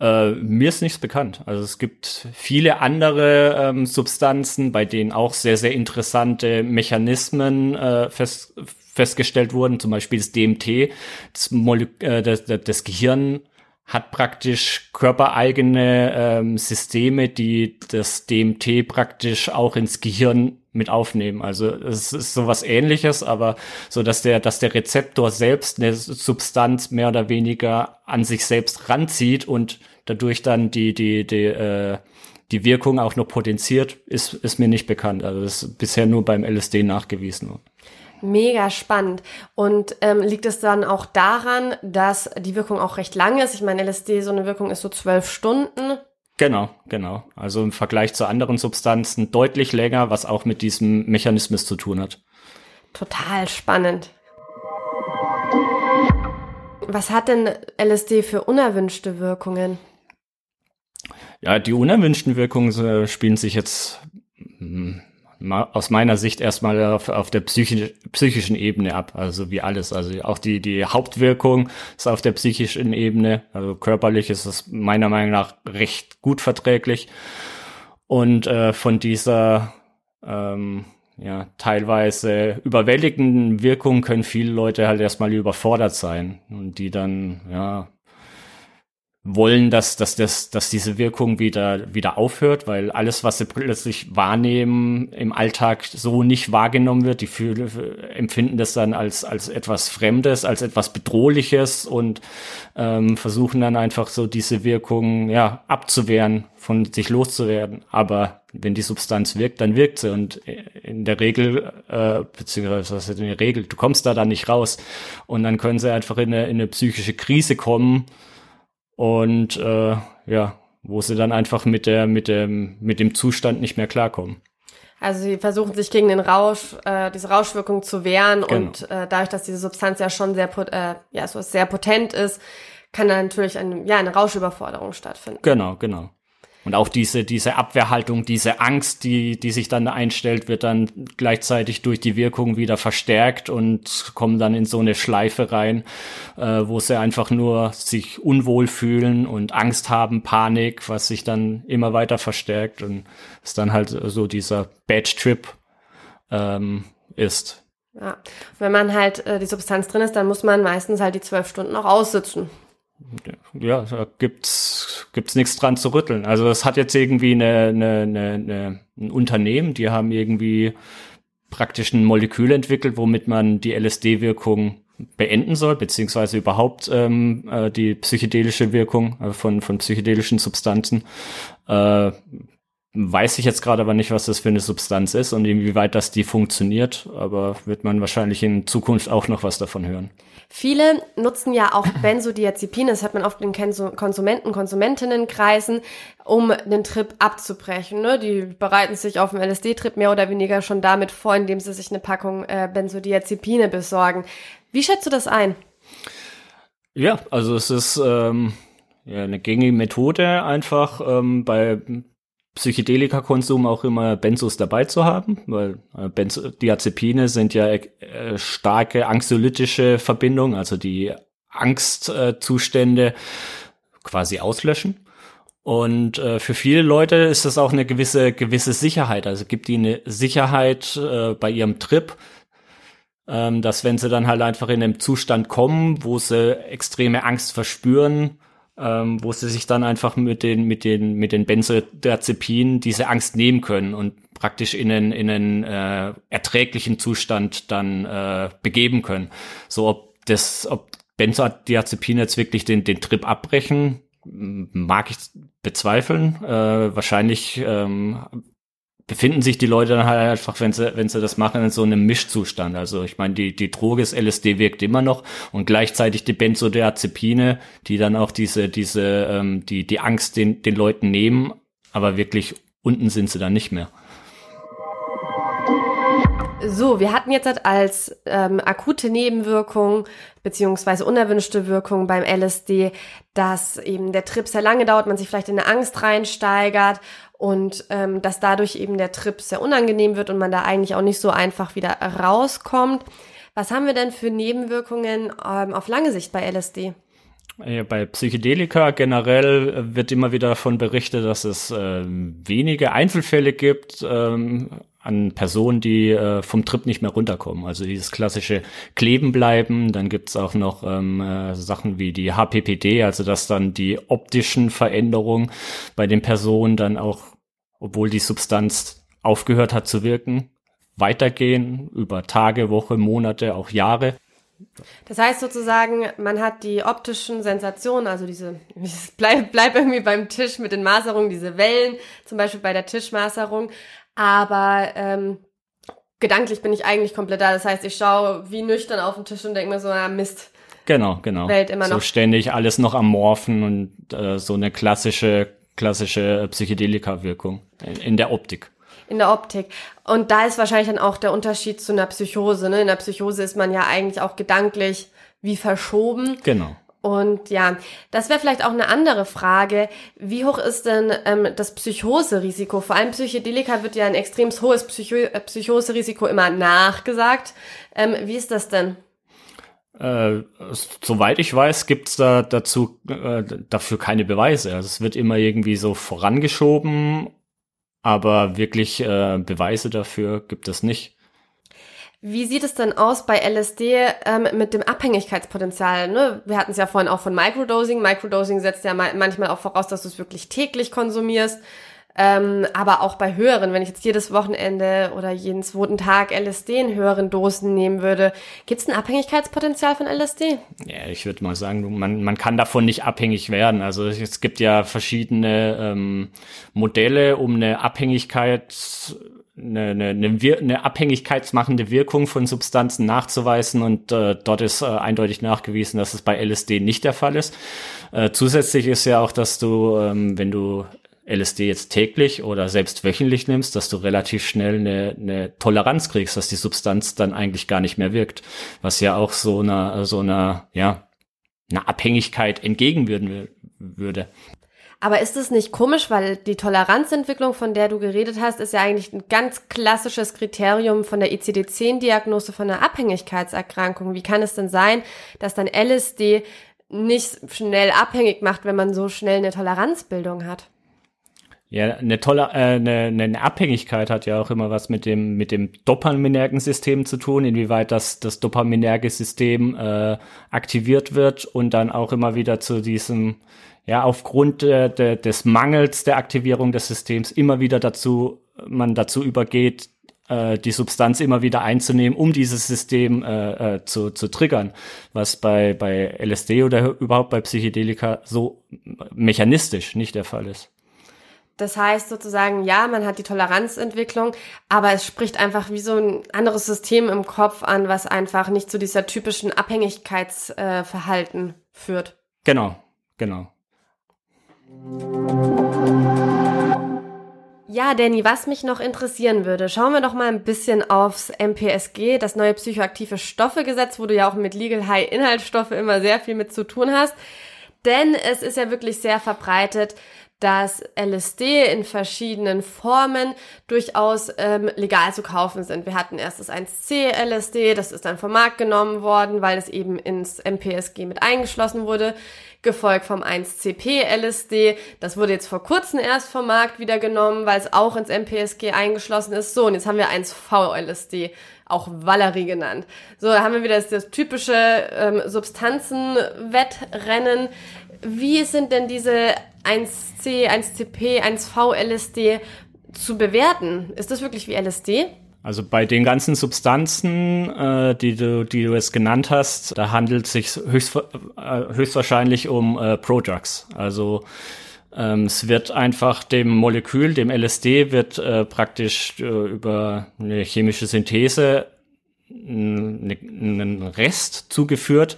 Äh, mir ist nichts bekannt. Also es gibt viele andere ähm, Substanzen, bei denen auch sehr, sehr interessante Mechanismen äh, fest, festgestellt wurden. Zum Beispiel das DMT, das, Molek äh, das, das Gehirn hat praktisch körpereigene ähm, Systeme, die das DMT praktisch auch ins Gehirn mit aufnehmen. Also es ist sowas ähnliches, aber so, dass der, dass der Rezeptor selbst eine Substanz mehr oder weniger an sich selbst ranzieht und dadurch dann die, die, die, äh, die Wirkung auch noch potenziert, ist, ist mir nicht bekannt. Also das ist bisher nur beim LSD nachgewiesen. Mega spannend. Und ähm, liegt es dann auch daran, dass die Wirkung auch recht lang ist? Ich meine, LSD, so eine Wirkung ist so zwölf Stunden. Genau, genau. Also im Vergleich zu anderen Substanzen deutlich länger, was auch mit diesem Mechanismus zu tun hat. Total spannend. Was hat denn LSD für unerwünschte Wirkungen? Ja, die unerwünschten Wirkungen äh, spielen sich jetzt hm, aus meiner Sicht erstmal auf, auf der psychisch, psychischen Ebene ab, also wie alles. Also auch die, die Hauptwirkung ist auf der psychischen Ebene, also körperlich ist es meiner Meinung nach recht gut verträglich. Und äh, von dieser ähm, ja, teilweise überwältigenden Wirkung können viele Leute halt erstmal überfordert sein und die dann, ja, wollen, dass, dass, das, dass diese Wirkung wieder, wieder aufhört, weil alles, was sie plötzlich wahrnehmen, im Alltag so nicht wahrgenommen wird. Die fühlen, empfinden das dann als, als etwas Fremdes, als etwas Bedrohliches und ähm, versuchen dann einfach so diese Wirkung ja, abzuwehren, von sich loszuwerden. Aber wenn die Substanz wirkt, dann wirkt sie. Und in der Regel, äh, beziehungsweise was ist in der Regel, du kommst da dann nicht raus. Und dann können sie einfach in eine, in eine psychische Krise kommen und äh, ja, wo sie dann einfach mit der mit dem mit dem Zustand nicht mehr klarkommen. Also sie versuchen sich gegen den Rausch, äh, diese Rauschwirkung zu wehren genau. und äh, dadurch, dass diese Substanz ja schon sehr äh, ja so sehr potent ist, kann dann natürlich eine, ja eine Rauschüberforderung stattfinden. Genau, genau. Und auch diese, diese Abwehrhaltung, diese Angst, die, die sich dann einstellt, wird dann gleichzeitig durch die Wirkung wieder verstärkt und kommen dann in so eine Schleife rein, äh, wo sie einfach nur sich unwohl fühlen und Angst haben, Panik, was sich dann immer weiter verstärkt und es dann halt so dieser Badge-Trip ähm, ist. Ja, wenn man halt äh, die Substanz drin ist, dann muss man meistens halt die zwölf Stunden auch aussitzen ja, da gibt's gibt's nichts dran zu rütteln. Also es hat jetzt irgendwie eine, eine, eine, eine, ein Unternehmen, die haben irgendwie praktisch ein Molekül entwickelt, womit man die LSD-Wirkung beenden soll, beziehungsweise überhaupt ähm, äh, die psychedelische Wirkung äh, von, von psychedelischen Substanzen. Äh, Weiß ich jetzt gerade aber nicht, was das für eine Substanz ist und inwieweit das die funktioniert, aber wird man wahrscheinlich in Zukunft auch noch was davon hören. Viele nutzen ja auch Benzodiazepine, das hat man oft in Konsumenten, Konsumentinnenkreisen, um den Trip abzubrechen. Ne? Die bereiten sich auf den LSD-Trip mehr oder weniger schon damit vor, indem sie sich eine Packung äh, Benzodiazepine besorgen. Wie schätzt du das ein? Ja, also es ist ähm, ja, eine gängige Methode, einfach ähm, bei Psychedelika-Konsum auch immer Benzos dabei zu haben, weil äh, Benzodiazepine sind ja äh, starke anxiolytische Verbindungen, also die Angstzustände äh, quasi auslöschen. Und äh, für viele Leute ist das auch eine gewisse gewisse Sicherheit. Also gibt die eine Sicherheit äh, bei ihrem Trip, ähm, dass wenn sie dann halt einfach in einem Zustand kommen, wo sie extreme Angst verspüren, ähm, wo sie sich dann einfach mit den mit den mit den Benzodiazepinen diese Angst nehmen können und praktisch in einen in einen äh, erträglichen Zustand dann äh, begeben können. So ob das ob Benzodiazepine jetzt wirklich den den Trip abbrechen, mag ich bezweifeln. Äh, wahrscheinlich ähm, befinden sich die Leute dann halt einfach, wenn sie, wenn sie das machen, in so einem Mischzustand. Also ich meine, die, die Droge, das LSD wirkt immer noch und gleichzeitig die Benzodiazepine, die dann auch diese, diese, ähm, die, die Angst den, den Leuten nehmen, aber wirklich unten sind sie dann nicht mehr. So, wir hatten jetzt als ähm, akute Nebenwirkung beziehungsweise unerwünschte Wirkung beim LSD, dass eben der Trip sehr lange dauert, man sich vielleicht in eine Angst reinsteigert und ähm, dass dadurch eben der Trip sehr unangenehm wird und man da eigentlich auch nicht so einfach wieder rauskommt. Was haben wir denn für Nebenwirkungen ähm, auf lange Sicht bei LSD? Ja, bei Psychedelika generell wird immer wieder davon berichtet, dass es äh, wenige Einzelfälle gibt ähm, an Personen, die äh, vom Trip nicht mehr runterkommen. Also dieses klassische Kleben bleiben. Dann gibt's auch noch ähm, äh, Sachen wie die HPPD, also dass dann die optischen Veränderungen bei den Personen dann auch, obwohl die Substanz aufgehört hat zu wirken, weitergehen über Tage, Woche, Monate, auch Jahre. Das heißt sozusagen, man hat die optischen Sensationen, also diese, bleib, bleib irgendwie beim Tisch mit den Maserungen, diese Wellen, zum Beispiel bei der Tischmaserung, aber ähm, gedanklich bin ich eigentlich komplett da. Das heißt, ich schaue wie nüchtern auf den Tisch und denke mir so, ah Mist. Genau, genau. Welt immer so noch. ständig alles noch am Morphen und äh, so eine klassische, klassische Psychedelika-Wirkung in, in der Optik in der Optik. Und da ist wahrscheinlich dann auch der Unterschied zu einer Psychose. Ne? In der Psychose ist man ja eigentlich auch gedanklich wie verschoben. Genau. Und ja, das wäre vielleicht auch eine andere Frage. Wie hoch ist denn ähm, das Psychoserisiko? Vor allem Psychedelika wird ja ein extrem hohes Psycho äh, Psychoserisiko immer nachgesagt. Ähm, wie ist das denn? Äh, soweit ich weiß, gibt's da dazu äh, dafür keine Beweise. Also es wird immer irgendwie so vorangeschoben aber wirklich äh, Beweise dafür gibt es nicht. Wie sieht es denn aus bei LSD ähm, mit dem Abhängigkeitspotenzial? Ne? Wir hatten es ja vorhin auch von Microdosing. Microdosing setzt ja manchmal auch voraus, dass du es wirklich täglich konsumierst. Ähm, aber auch bei höheren, wenn ich jetzt jedes Wochenende oder jeden zweiten Tag LSD in höheren Dosen nehmen würde, gibt es ein Abhängigkeitspotenzial von LSD? Ja, ich würde mal sagen, man, man kann davon nicht abhängig werden. Also es gibt ja verschiedene ähm, Modelle, um eine Abhängigkeit eine, eine, eine, abhängigkeitsmachende Wirkung von Substanzen nachzuweisen und äh, dort ist äh, eindeutig nachgewiesen, dass es bei LSD nicht der Fall ist. Äh, zusätzlich ist ja auch, dass du, ähm, wenn du LSD jetzt täglich oder selbst wöchentlich nimmst, dass du relativ schnell eine, eine Toleranz kriegst, dass die Substanz dann eigentlich gar nicht mehr wirkt, was ja auch so einer so einer ja einer Abhängigkeit entgegenwirken würde. Aber ist es nicht komisch, weil die Toleranzentwicklung, von der du geredet hast, ist ja eigentlich ein ganz klassisches Kriterium von der ICD-10-Diagnose von einer Abhängigkeitserkrankung. Wie kann es denn sein, dass dann LSD nicht schnell abhängig macht, wenn man so schnell eine Toleranzbildung hat? Ja, eine tolle, äh, eine, eine Abhängigkeit hat ja auch immer was mit dem mit dem dopaminergen System zu tun, inwieweit das das dopaminerge System äh, aktiviert wird und dann auch immer wieder zu diesem ja aufgrund äh, de, des Mangels der Aktivierung des Systems immer wieder dazu man dazu übergeht äh, die Substanz immer wieder einzunehmen, um dieses System äh, äh, zu, zu triggern, was bei bei LSD oder überhaupt bei Psychedelika so mechanistisch nicht der Fall ist. Das heißt sozusagen, ja, man hat die Toleranzentwicklung, aber es spricht einfach wie so ein anderes System im Kopf an, was einfach nicht zu dieser typischen Abhängigkeitsverhalten äh, führt. Genau, genau. Ja, Danny, was mich noch interessieren würde, schauen wir doch mal ein bisschen aufs MPSG, das neue psychoaktive Stoffegesetz, wo du ja auch mit Legal High Inhaltsstoffe immer sehr viel mit zu tun hast. Denn es ist ja wirklich sehr verbreitet, dass LSD in verschiedenen Formen durchaus ähm, legal zu kaufen sind. Wir hatten erst das 1C LSD, das ist dann vom Markt genommen worden, weil es eben ins MPSG mit eingeschlossen wurde, gefolgt vom 1CP LSD, das wurde jetzt vor kurzem erst vom Markt wieder genommen, weil es auch ins MPSG eingeschlossen ist. So, und jetzt haben wir 1V LSD auch Valerie genannt. So, da haben wir wieder das, das typische ähm, Substanzenwettrennen. Wie sind denn diese 1C, 1CP, 1V LSD zu bewerten? Ist das wirklich wie LSD? Also bei den ganzen Substanzen, äh, die du, die du jetzt genannt hast, da handelt es sich höchst, äh, höchstwahrscheinlich um äh, Prodrugs. Also ähm, es wird einfach dem Molekül, dem LSD, wird äh, praktisch äh, über eine chemische Synthese einen Rest zugeführt,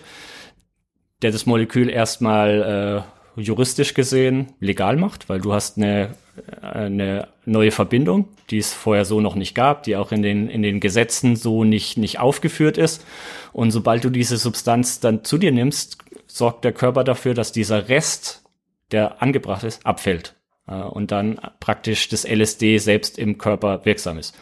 der das Molekül erstmal äh, juristisch gesehen legal macht, weil du hast eine, eine neue Verbindung, die es vorher so noch nicht gab, die auch in den, in den Gesetzen so nicht, nicht aufgeführt ist. Und sobald du diese Substanz dann zu dir nimmst, sorgt der Körper dafür, dass dieser Rest, der angebracht ist, abfällt äh, und dann praktisch das LSD selbst im Körper wirksam ist.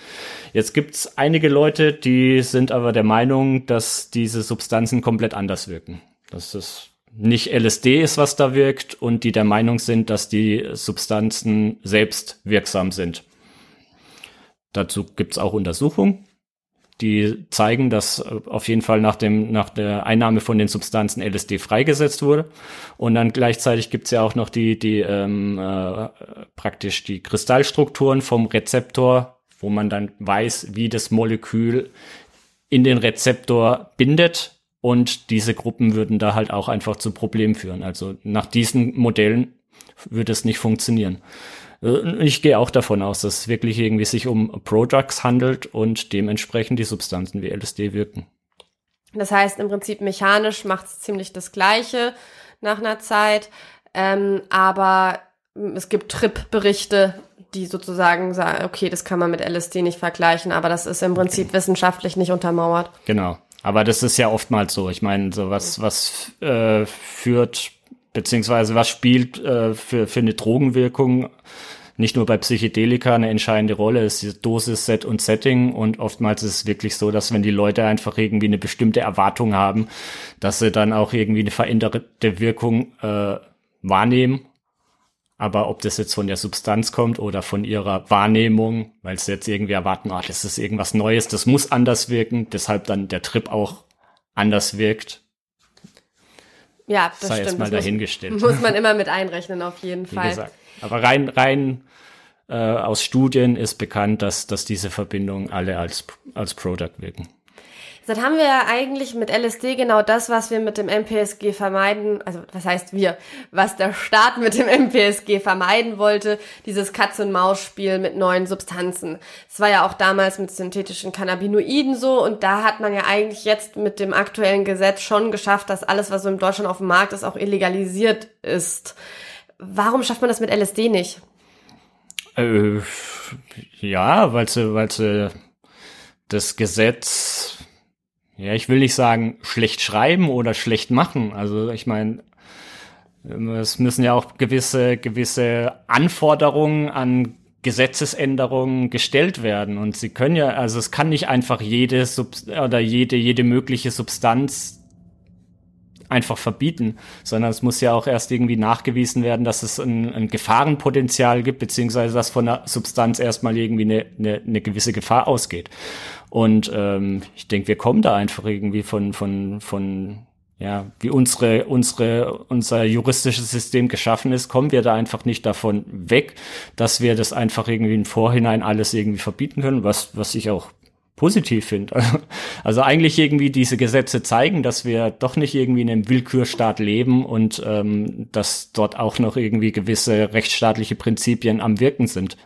Jetzt gibt's einige Leute, die sind aber der Meinung, dass diese Substanzen komplett anders wirken. Dass es nicht LSD ist, was da wirkt und die der Meinung sind, dass die Substanzen selbst wirksam sind. Dazu gibt's auch Untersuchungen, die zeigen, dass äh, auf jeden Fall nach, dem, nach der Einnahme von den Substanzen LSD freigesetzt wurde. Und dann gleichzeitig gibt's ja auch noch die, die ähm, äh, praktisch die Kristallstrukturen vom Rezeptor, wo man dann weiß, wie das Molekül in den Rezeptor bindet. Und diese Gruppen würden da halt auch einfach zu Problemen führen. Also nach diesen Modellen würde es nicht funktionieren. Äh, ich gehe auch davon aus, dass es wirklich irgendwie sich um Pro-Drugs handelt und dementsprechend die Substanzen wie LSD wirken. Das heißt, im Prinzip mechanisch macht es ziemlich das Gleiche nach einer Zeit, ähm, aber es gibt Trip-Berichte, die sozusagen sagen, okay, das kann man mit LSD nicht vergleichen, aber das ist im Prinzip wissenschaftlich nicht untermauert. Genau. Aber das ist ja oftmals so. Ich meine, so was, was äh, führt beziehungsweise was spielt äh, für, für eine Drogenwirkung nicht nur bei Psychedelika eine entscheidende Rolle, ist die Dosis, Set und Setting und oftmals ist es wirklich so, dass wenn die Leute einfach irgendwie eine bestimmte Erwartung haben, dass sie dann auch irgendwie eine veränderte Wirkung äh, wahrnehmen. Aber ob das jetzt von der Substanz kommt oder von ihrer Wahrnehmung, weil sie jetzt irgendwie erwarten, ah, das ist irgendwas Neues, das muss anders wirken, deshalb dann der Trip auch anders wirkt, ja, das sei stimmt. mal dahingestellt. Muss, muss man immer mit einrechnen, auf jeden Wie Fall. gesagt. Aber rein, rein äh, aus Studien ist bekannt, dass, dass diese Verbindungen alle als, als Product wirken. Jetzt haben wir ja eigentlich mit LSD genau das, was wir mit dem MPSG vermeiden, also was heißt wir, was der Staat mit dem MPSG vermeiden wollte, dieses Katz-und-Maus-Spiel mit neuen Substanzen. Es war ja auch damals mit synthetischen Cannabinoiden so und da hat man ja eigentlich jetzt mit dem aktuellen Gesetz schon geschafft, dass alles, was so in Deutschland auf dem Markt ist, auch illegalisiert ist. Warum schafft man das mit LSD nicht? Äh, ja, weil sie, weil sie das Gesetz ja, ich will nicht sagen schlecht schreiben oder schlecht machen. Also ich meine, es müssen ja auch gewisse, gewisse Anforderungen an Gesetzesänderungen gestellt werden. Und sie können ja, also es kann nicht einfach jede Sub oder jede, jede mögliche Substanz einfach verbieten, sondern es muss ja auch erst irgendwie nachgewiesen werden, dass es ein, ein Gefahrenpotenzial gibt, beziehungsweise dass von der Substanz erstmal irgendwie eine, eine, eine gewisse Gefahr ausgeht. Und ähm, ich denke, wir kommen da einfach irgendwie von, von, von ja, wie unsere, unsere, unser juristisches System geschaffen ist, kommen wir da einfach nicht davon weg, dass wir das einfach irgendwie im Vorhinein alles irgendwie verbieten können, was, was ich auch positiv finde. Also eigentlich irgendwie diese Gesetze zeigen, dass wir doch nicht irgendwie in einem Willkürstaat leben und ähm, dass dort auch noch irgendwie gewisse rechtsstaatliche Prinzipien am Wirken sind.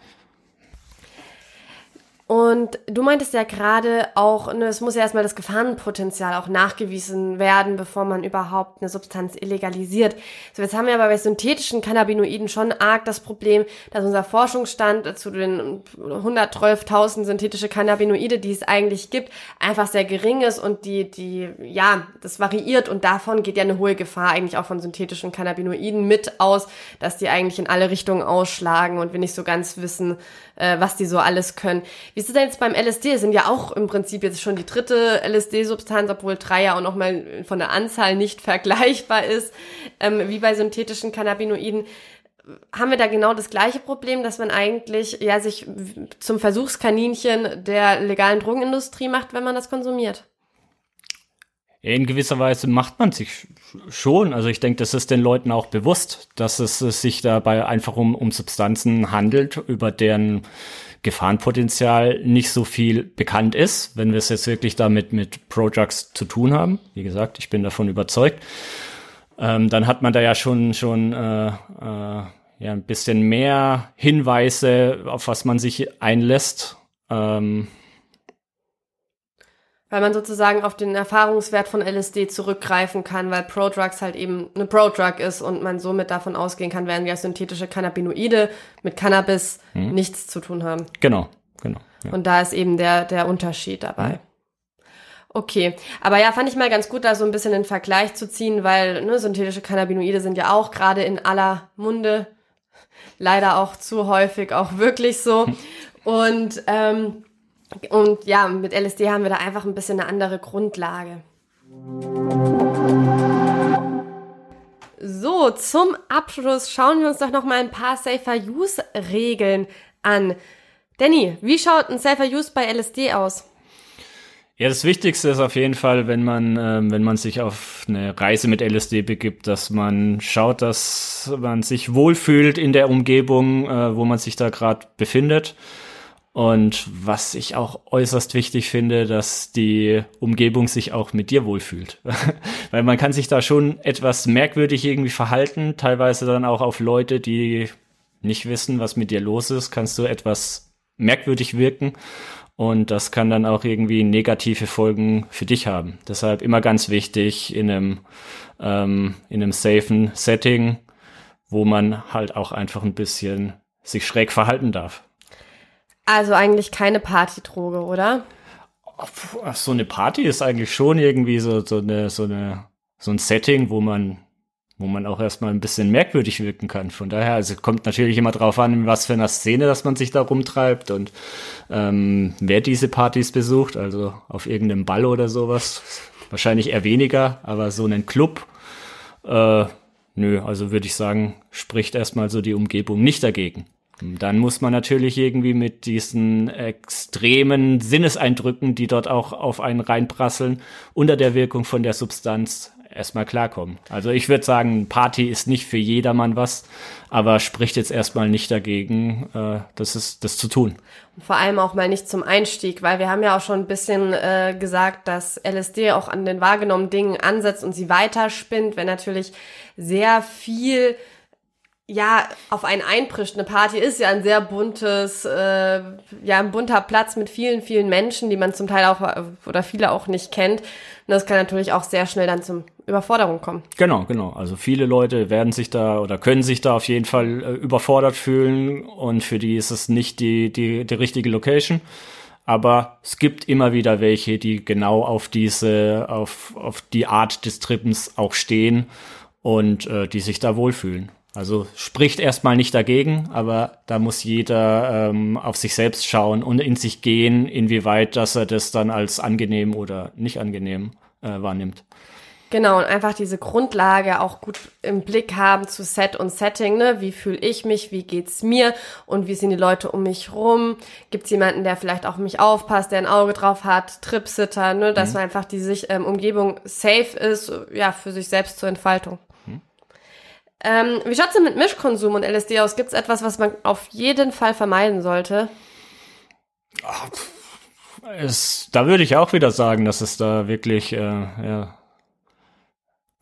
Und du meintest ja gerade auch, ne, es muss ja erstmal das Gefahrenpotenzial auch nachgewiesen werden, bevor man überhaupt eine Substanz illegalisiert. So, jetzt haben wir aber bei synthetischen Cannabinoiden schon arg das Problem, dass unser Forschungsstand zu den 112.000 synthetische Cannabinoide, die es eigentlich gibt, einfach sehr gering ist und die, die, ja, das variiert und davon geht ja eine hohe Gefahr eigentlich auch von synthetischen Cannabinoiden mit aus, dass die eigentlich in alle Richtungen ausschlagen und wir nicht so ganz wissen, äh, was die so alles können. Wie ist es denn jetzt beim LSD? Es sind ja auch im Prinzip jetzt schon die dritte LSD-Substanz, obwohl drei ja auch nochmal von der Anzahl nicht vergleichbar ist, ähm, wie bei synthetischen Cannabinoiden. Haben wir da genau das gleiche Problem, dass man eigentlich ja sich zum Versuchskaninchen der legalen Drogenindustrie macht, wenn man das konsumiert? In gewisser Weise macht man sich schon. Also ich denke, das ist den Leuten auch bewusst, dass es sich dabei einfach um, um Substanzen handelt, über deren Gefahrenpotenzial nicht so viel bekannt ist, wenn wir es jetzt wirklich damit mit Projects zu tun haben. Wie gesagt, ich bin davon überzeugt. Ähm, dann hat man da ja schon schon äh, äh, ja ein bisschen mehr Hinweise, auf was man sich einlässt. Ähm, Weil man sozusagen auf den Erfahrungswert von LSD zurückgreifen kann, weil Prodrugs halt eben eine Prodrug ist und man somit davon ausgehen kann, während ja synthetische Cannabinoide mit Cannabis hm. nichts zu tun haben. Genau, genau. Ja. Und da ist eben der, der Unterschied dabei. Hm. Okay, aber ja, fand ich mal ganz gut, da so ein bisschen den Vergleich zu ziehen, weil ne, synthetische Cannabinoide sind ja auch gerade in aller Munde, leider auch zu häufig auch wirklich so. Und ähm, und ja, mit LSD haben wir da einfach ein bisschen eine andere Grundlage. So, zum Abschluss schauen wir uns doch noch mal ein paar Safer Use Regeln an. Danny, wie schaut ein Safer Use bei LSD aus? Ja, das Wichtigste ist auf jeden Fall, wenn man, äh, wenn man sich auf eine Reise mit LSD begibt, dass man schaut, dass man sich wohlfühlt in der Umgebung, äh, wo man sich da gerade befindet. Und was ich auch äußerst wichtig finde, dass die Umgebung sich auch mit dir wohlfühlt. Weil man kann sich da schon etwas merkwürdig irgendwie verhalten, teilweise dann auch auf Leute, die nicht wissen, was mit dir los ist, kannst du etwas merkwürdig wirken. Und das kann dann auch irgendwie negative Folgen für dich haben. Deshalb immer ganz wichtig in einem, ähm, in einem safen Setting, wo man halt auch einfach ein bisschen sich schräg verhalten darf. Also eigentlich keine Partydroge, oder? So eine Party ist eigentlich schon irgendwie so, so, eine, so, eine, so ein Setting, wo man, wo man auch erstmal ein bisschen merkwürdig wirken kann. Von daher, also kommt natürlich immer drauf an, in was für einer Szene, dass man sich da rumtreibt und ähm, wer diese Partys besucht, also auf irgendeinem Ball oder sowas. Wahrscheinlich eher weniger, aber so einen Club, äh, nö, also würde ich sagen, spricht erstmal so die Umgebung nicht dagegen. Dann muss man natürlich irgendwie mit diesen extremen Sinneseindrücken, die dort auch auf einen reinprasseln, unter der Wirkung von der Substanz erstmal klarkommen. Also ich würde sagen, Party ist nicht für jedermann was, aber spricht jetzt erstmal nicht dagegen, äh, das ist das zu tun. Vor allem auch mal nicht zum Einstieg, weil wir haben ja auch schon ein bisschen äh, gesagt, dass LSD auch an den wahrgenommenen Dingen ansetzt und sie weiterspinnt, wenn natürlich sehr viel ja, auf einen einprischt. Eine Party ist ja ein sehr buntes, äh, ja, ein bunter Platz mit vielen, vielen Menschen, die man zum Teil auch oder viele auch nicht kennt. Und das kann natürlich auch sehr schnell dann zum Überforderung kommen. Genau, genau. Also viele Leute werden sich da oder können sich da auf jeden Fall äh, überfordert fühlen und für die ist es nicht die, die, die richtige Location. Aber es gibt immer wieder welche, die genau auf diese, auf, auf die Art des Trippens auch stehen und äh, die sich da wohlfühlen. Also spricht erstmal nicht dagegen, aber da muss jeder ähm, auf sich selbst schauen und in sich gehen, inwieweit dass er das dann als angenehm oder nicht angenehm äh, wahrnimmt. Genau, und einfach diese Grundlage auch gut im Blick haben zu Set und Setting, ne? Wie fühle ich mich, wie geht's mir und wie sind die Leute um mich rum? Gibt's jemanden, der vielleicht auch mich aufpasst, der ein Auge drauf hat, Tripsitter, ne? Dass mhm. einfach die sich, ähm, Umgebung safe ist, ja, für sich selbst zur Entfaltung. Ähm, wie schaut's denn mit Mischkonsum und LSD aus? Gibt's etwas, was man auf jeden Fall vermeiden sollte? Ach, es, da würde ich auch wieder sagen, dass es da wirklich äh, ja,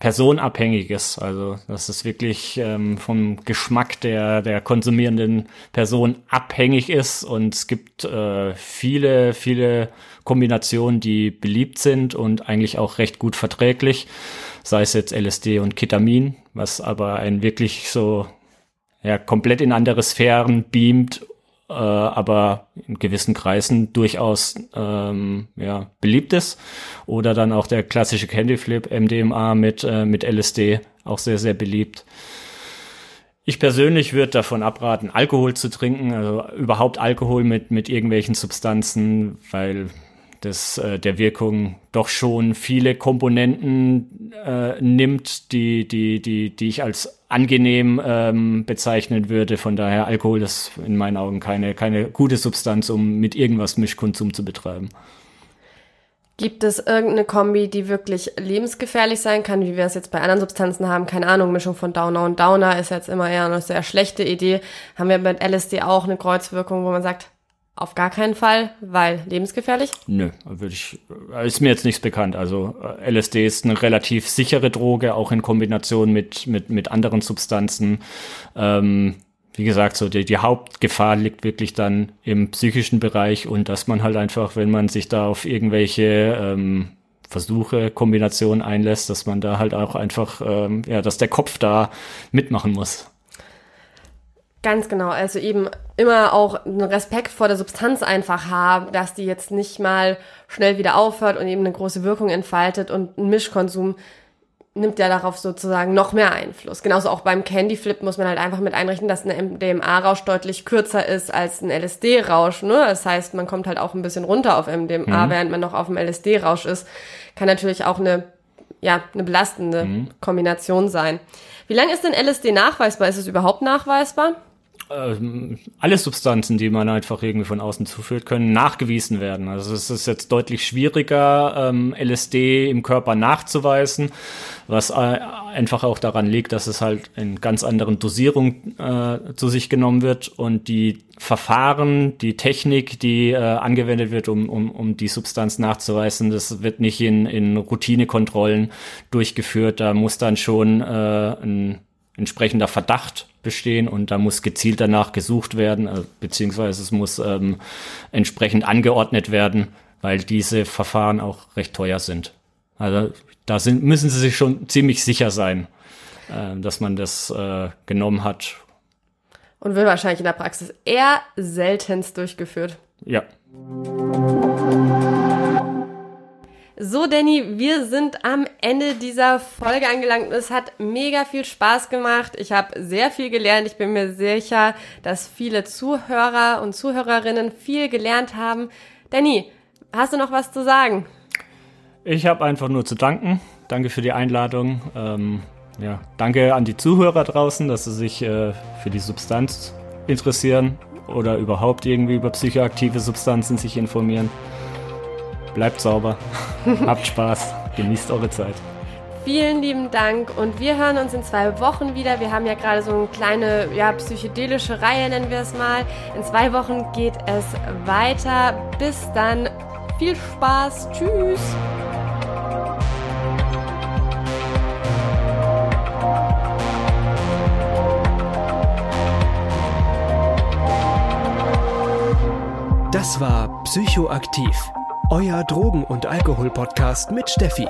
personabhängig ist. Also dass es wirklich ähm, vom Geschmack der, der konsumierenden Person abhängig ist. Und es gibt äh, viele, viele Kombinationen, die beliebt sind und eigentlich auch recht gut verträglich sei es jetzt LSD und Ketamin, was aber ein wirklich so ja, komplett in andere Sphären beamt, äh, aber in gewissen Kreisen durchaus ähm, ja, beliebt ist. Oder dann auch der klassische Candy Flip, MDMA mit, äh, mit LSD, auch sehr, sehr beliebt. Ich persönlich würde davon abraten, Alkohol zu trinken, also überhaupt Alkohol mit, mit irgendwelchen Substanzen, weil das äh, der Wirkung doch schon viele Komponenten äh, nimmt, die, die, die, die ich als angenehm ähm, bezeichnen würde. Von daher Alkohol ist in meinen Augen keine, keine gute Substanz, um mit irgendwas Mischkonsum zu betreiben. Gibt es irgendeine Kombi, die wirklich lebensgefährlich sein kann, wie wir es jetzt bei anderen Substanzen haben? Keine Ahnung, Mischung von Downer und Downer ist jetzt immer eher eine sehr schlechte Idee. Haben wir mit LSD auch eine Kreuzwirkung, wo man sagt, auf gar keinen Fall, weil lebensgefährlich? Nö, würde ich, ist mir jetzt nichts bekannt. Also äh, LSD ist eine relativ sichere Droge, auch in Kombination mit, mit, mit anderen Substanzen. Ähm, wie gesagt, so die, die Hauptgefahr liegt wirklich dann im psychischen Bereich und dass man halt einfach, wenn man sich da auf irgendwelche ähm, Versuche, Kombinationen einlässt, dass man da halt auch einfach, ähm, ja, dass der Kopf da mitmachen muss. Ganz genau, also eben immer auch einen Respekt vor der Substanz einfach haben, dass die jetzt nicht mal schnell wieder aufhört und eben eine große Wirkung entfaltet und ein Mischkonsum nimmt ja darauf sozusagen noch mehr Einfluss. Genauso auch beim Candy Flip muss man halt einfach mit einrechnen, dass ein MDMA-Rausch deutlich kürzer ist als ein LSD-Rausch. Ne? Das heißt, man kommt halt auch ein bisschen runter auf MDMA, mhm. während man noch auf dem LSD-Rausch ist. Kann natürlich auch eine, ja, eine belastende mhm. Kombination sein. Wie lange ist denn LSD nachweisbar? Ist es überhaupt nachweisbar? Ähm, alle Substanzen, die man einfach irgendwie von außen zuführt, können nachgewiesen werden. Also es ist jetzt deutlich schwieriger, ähm, LSD im Körper nachzuweisen, was äh, einfach auch daran liegt, dass es halt in ganz anderen Dosierungen äh, zu sich genommen wird und die Verfahren, die Technik, die äh, angewendet wird, um, um, um die Substanz nachzuweisen, das wird nicht in, in Routinekontrollen durchgeführt. Da muss dann schon äh, ein entsprechender Verdacht bestehen und da muss gezielt danach gesucht werden, äh, beziehungsweise es muss ähm, entsprechend angeordnet werden, weil diese Verfahren auch recht teuer sind. Also da sind, müssen Sie sich schon ziemlich sicher sein, äh, dass man das äh, genommen hat. Und wird wahrscheinlich in der Praxis eher seltenst durchgeführt. Ja. So, Danny, wir sind am Ende dieser Folge angelangt. Es hat mega viel Spaß gemacht. Ich habe sehr viel gelernt. Ich bin mir sicher, dass viele Zuhörer und Zuhörerinnen viel gelernt haben. Danny, hast du noch was zu sagen? Ich habe einfach nur zu danken. Danke für die Einladung. Ähm, ja, danke an die Zuhörer draußen, dass sie sich äh, für die Substanz interessieren oder überhaupt irgendwie über psychoaktive Substanzen sich informieren. Bleibt sauber, habt Spaß, genießt eure Zeit. Vielen lieben Dank und wir hören uns in zwei Wochen wieder. Wir haben ja gerade so eine kleine, ja, psychedelische Reihe, nennen wir es mal. In zwei Wochen geht es weiter. Bis dann. Viel Spaß. Tschüss. Das war Psychoaktiv euer Drogen- und Alkohol-Podcast mit Steffi.